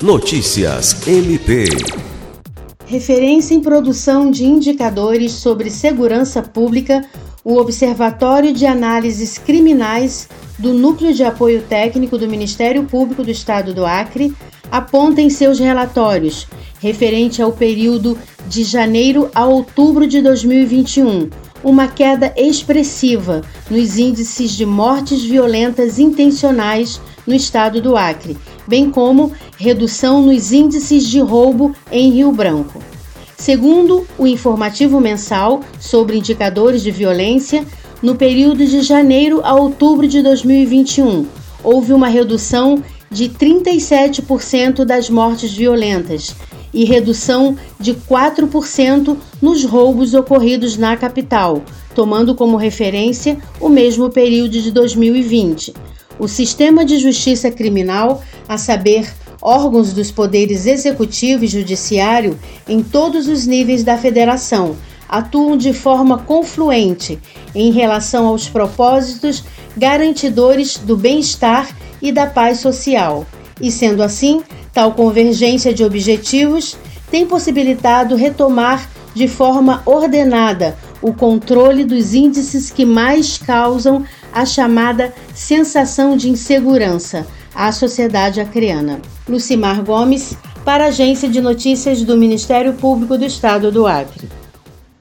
Notícias MP. Referência em produção de indicadores sobre segurança pública, o Observatório de Análises Criminais do Núcleo de Apoio Técnico do Ministério Público do Estado do Acre aponta em seus relatórios, referente ao período de janeiro a outubro de 2021, uma queda expressiva nos índices de mortes violentas intencionais no estado do Acre, bem como redução nos índices de roubo em Rio Branco. Segundo o informativo mensal sobre indicadores de violência, no período de janeiro a outubro de 2021, houve uma redução de 37% das mortes violentas e redução de 4% nos roubos ocorridos na capital, tomando como referência o mesmo período de 2020. O sistema de justiça criminal, a saber, órgãos dos poderes executivo e judiciário em todos os níveis da federação, atuam de forma confluente em relação aos propósitos garantidores do bem-estar e da paz social. E sendo assim, tal convergência de objetivos tem possibilitado retomar de forma ordenada o controle dos índices que mais causam a chamada sensação de insegurança à sociedade acreana. Lucimar Gomes, para a Agência de Notícias do Ministério Público do Estado do Acre.